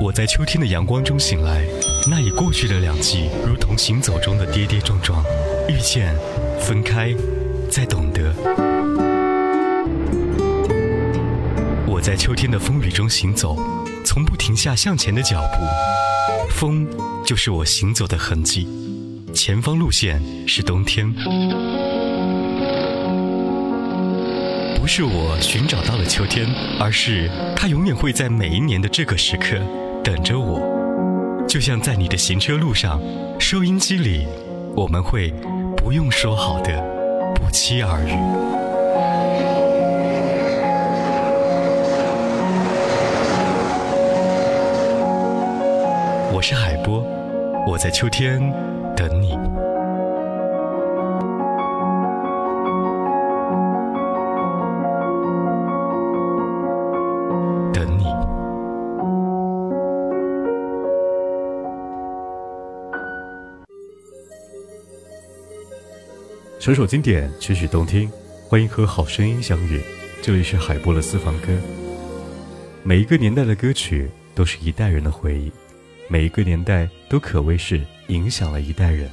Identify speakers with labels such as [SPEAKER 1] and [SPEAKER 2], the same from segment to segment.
[SPEAKER 1] 我在秋天的阳光中醒来，那已过去的两季，如同行走中的跌跌撞撞，遇见，分开，再懂得。我在秋天的风雨中行走，从不停下向前的脚步，风就是我行走的痕迹，前方路线是冬天。不是我寻找到了秋天，而是它永远会在每一年的这个时刻等着我。就像在你的行车路上，收音机里，我们会不用说好的不期而遇。我是海波，我在秋天
[SPEAKER 2] 首首经典，曲曲动听，欢迎和好声音相遇。这里是海波的私房歌。每一个年代的歌曲都是一代人的回忆，每一个年代都可谓是影响了一代人。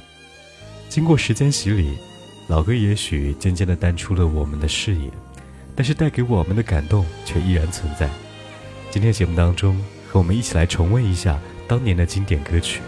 [SPEAKER 2] 经过时间洗礼，老歌也许渐渐地淡出了我们的视野，但是带给我们的感动却依然存在。今天节目当中，和我们一起来重温一下当年的经典歌曲。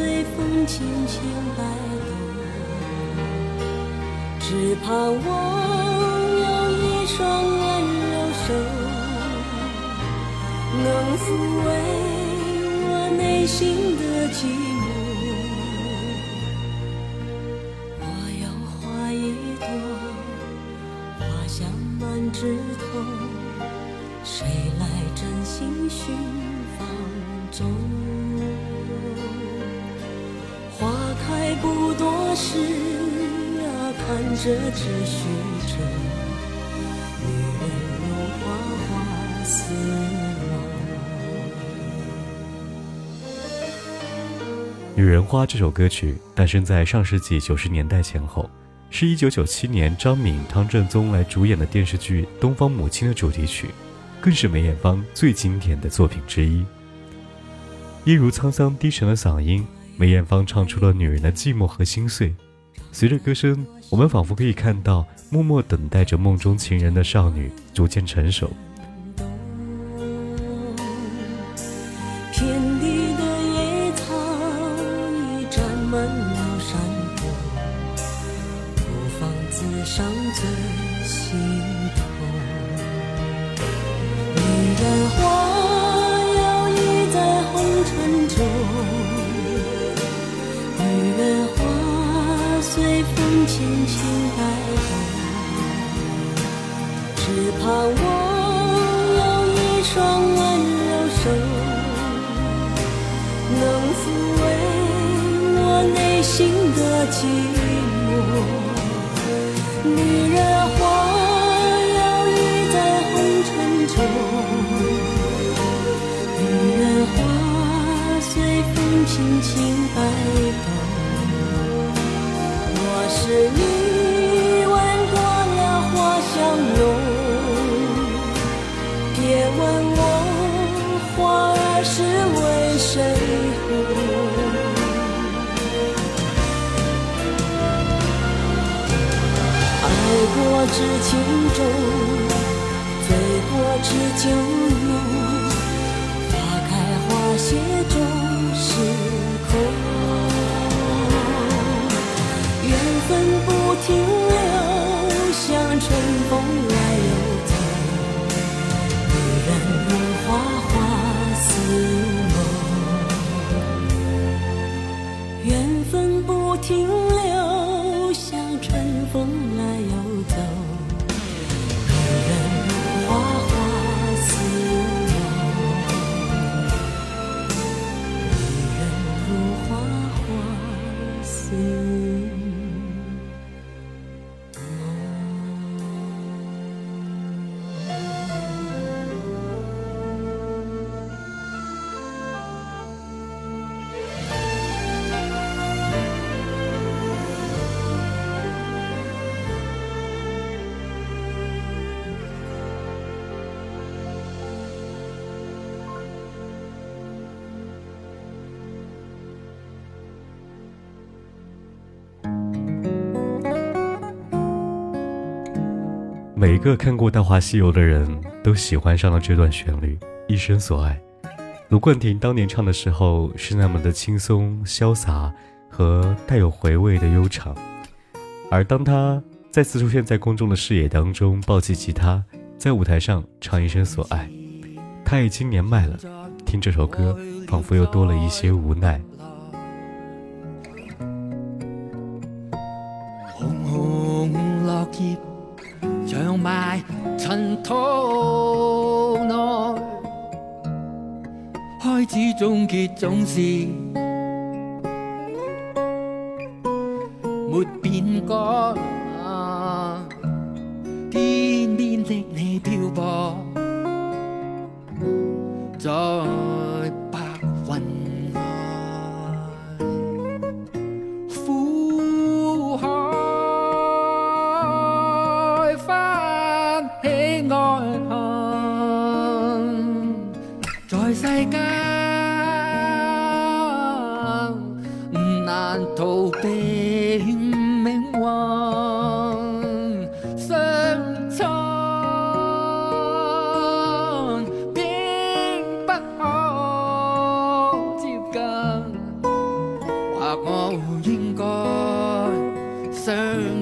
[SPEAKER 3] 随风轻轻摆动，只盼望有一双温柔手，能抚慰我内心的寂女人花》
[SPEAKER 2] 这首歌曲诞生在上世纪九十年代前后，是一九九七年张敏、汤振宗来主演的电视剧《东方母亲》的主题曲，更是梅艳芳最经典的作品之一。一如沧桑低沉的嗓音。梅艳芳唱出了女人的寂寞和心碎，随着歌声，我们仿佛可以看到默默等待着梦中情人的少女逐渐成熟。
[SPEAKER 3] 知情重，醉过知酒浓。花开花谢终是空，缘分不停留，像春风来
[SPEAKER 1] 每一个看过《大话西游》的人都喜欢上了这段旋律，《一生所爱》。卢冠廷当年唱的时候是那么的轻松潇洒和带有回味的悠长，而当他再次出现在公众的视野当中，抱起吉他在舞台上唱《一生所爱》，他已经年迈了，听这首歌仿佛又多了一些无奈。
[SPEAKER 4] 尘土内，开始终结总是没变改。天边的你漂泊在 concern.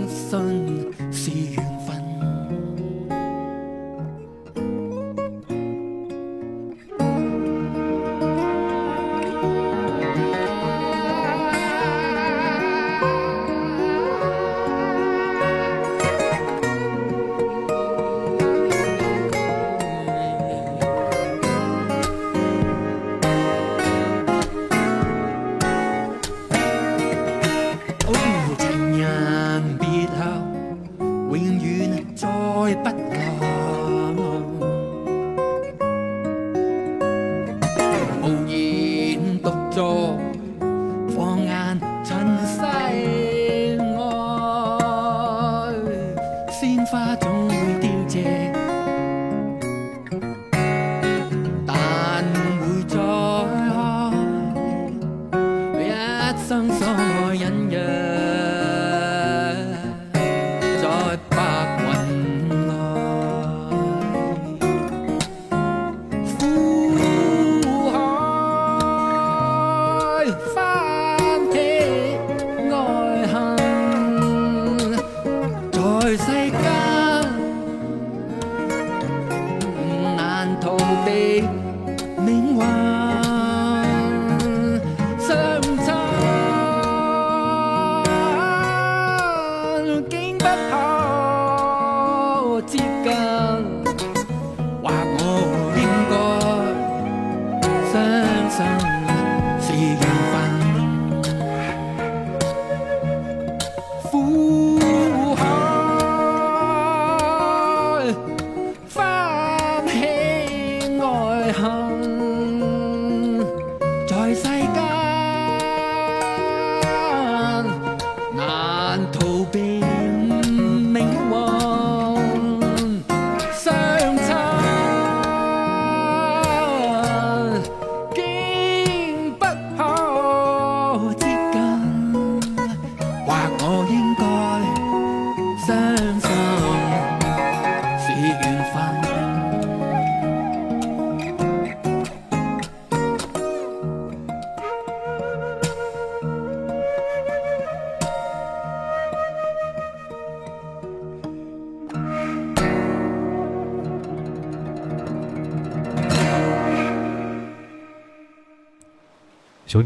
[SPEAKER 4] 熊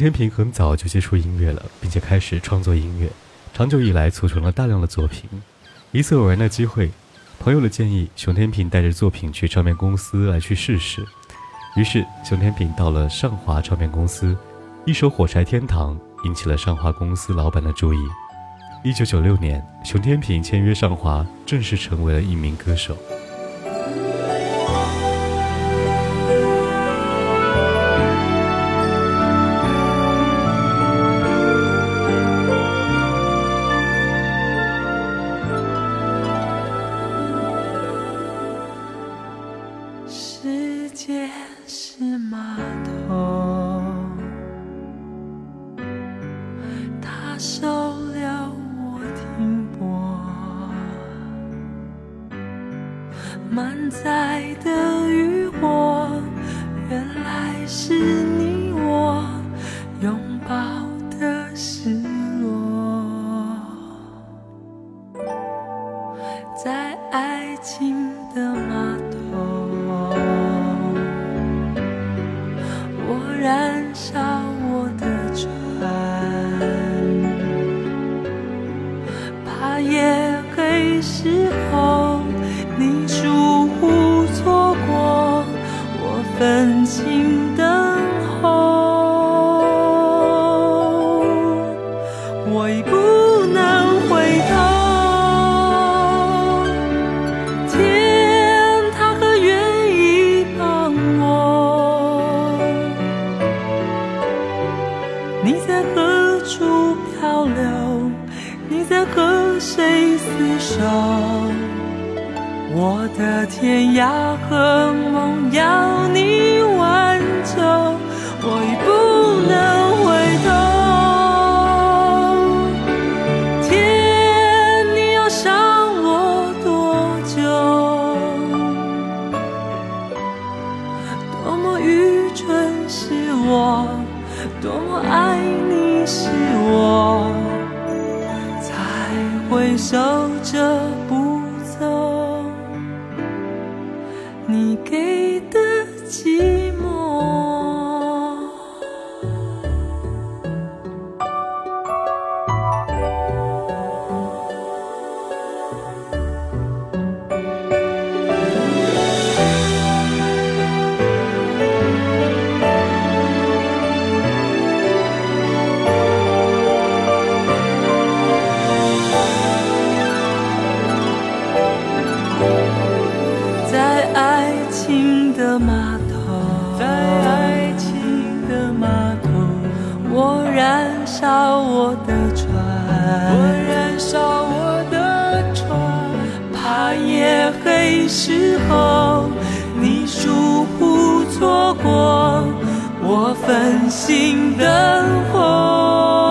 [SPEAKER 1] 熊天平很早就接触音乐了，并且开始创作音乐，长久以来促成了大量的作品。一次偶然的机会，朋友的建议，熊天平带着作品去唱片公司来去试试。于是熊天平到了上华唱片公司，一首《火柴天堂》
[SPEAKER 2] 引起了上华公司老板的注意。一九九六年，熊天平签约上华，正式成为了一名歌手。
[SPEAKER 3] 给的记忆。时候你疏忽错过我分心灯火？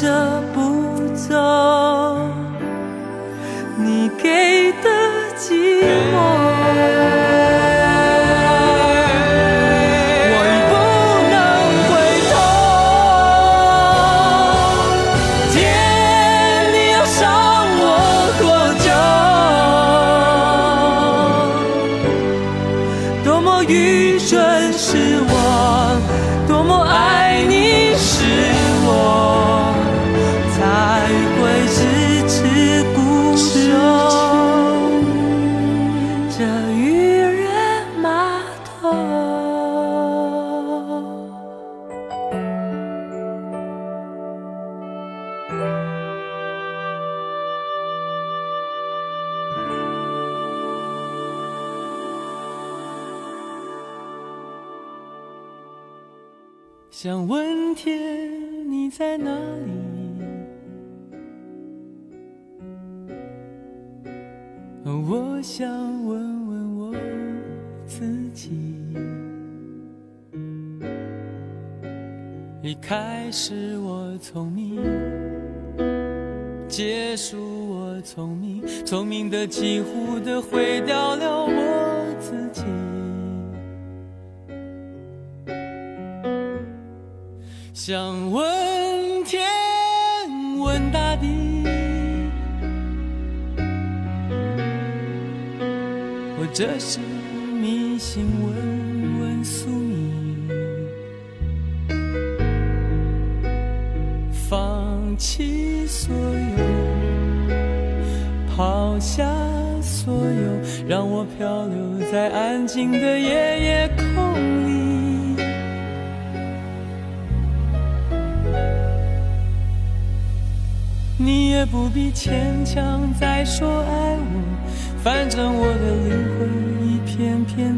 [SPEAKER 3] 着。自己。
[SPEAKER 5] 一开始我聪明结束我聪明聪明的几乎的毁掉了我自己。想问天问大地我这是迷信，问问宿命。放弃所有，抛下所有，让我漂流在安静的夜夜空里。你也不必牵强再说爱我，反正我的灵魂一片片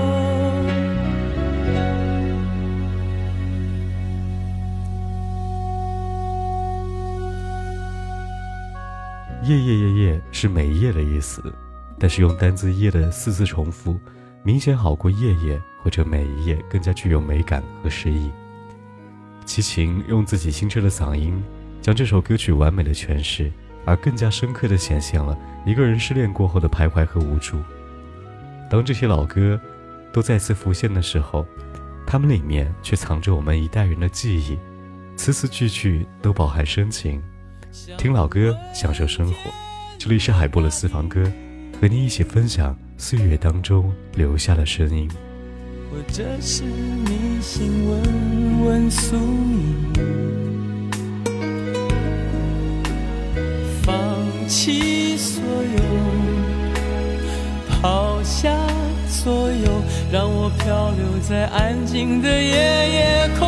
[SPEAKER 2] 夜夜夜夜是每夜的意思，但是用单字夜的四次重复，明显好过夜夜或者每一夜更加具有美感和诗意。齐秦用自己清澈的嗓音，将这首歌曲完美的诠释。而更加深刻地显现了一个人失恋过后的徘徊和无助。当这些老歌都再次浮现的时候，它们里面却藏着我们一代人的记忆，词词句句都饱含深情。听老歌，享受生活。这里是海波的私房歌，和你一起分享岁月当中留下的声音。
[SPEAKER 5] 我这是迷信，问问宿命。弃所有，抛下所有，让我漂流在安静的夜夜空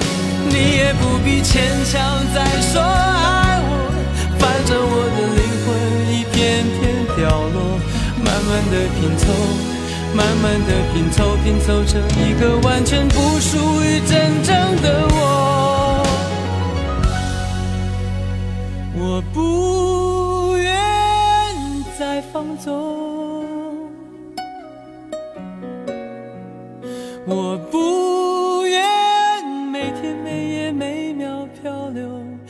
[SPEAKER 5] 你也不必牵强再说爱我，反正我的灵魂一片片掉落。慢慢的拼凑，慢慢的拼凑，拼凑成一个完全不属于真正的我。我不愿再放纵，我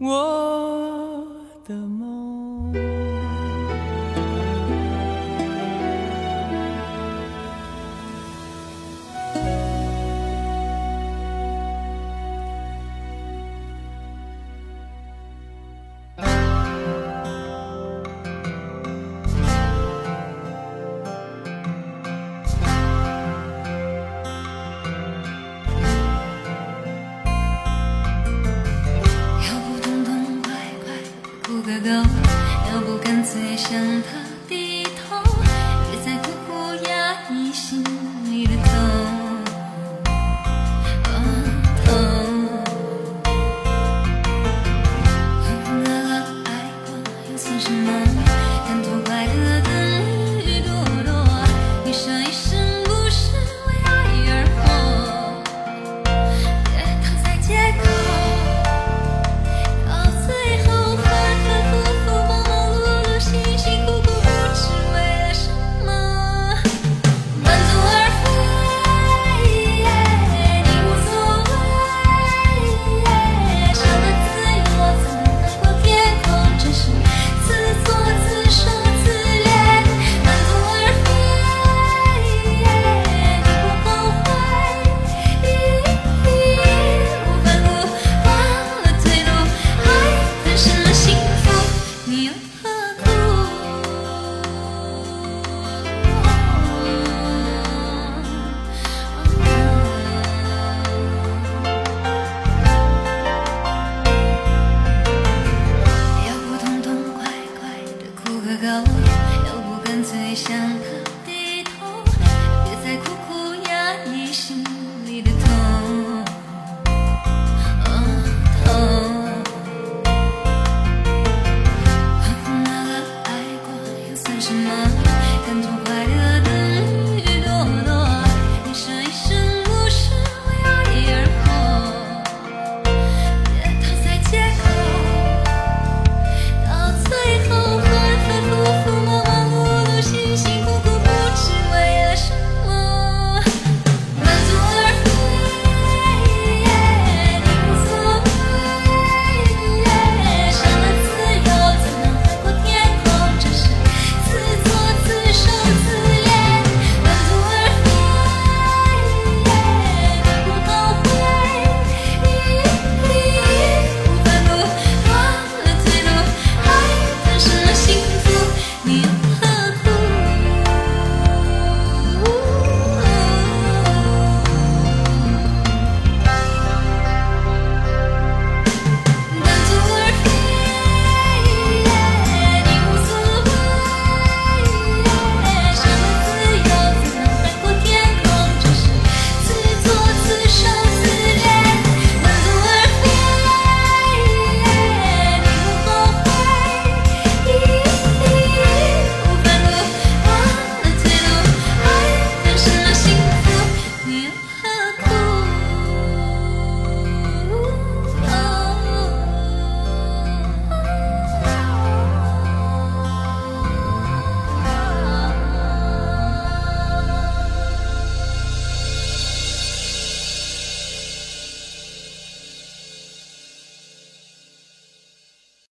[SPEAKER 5] 我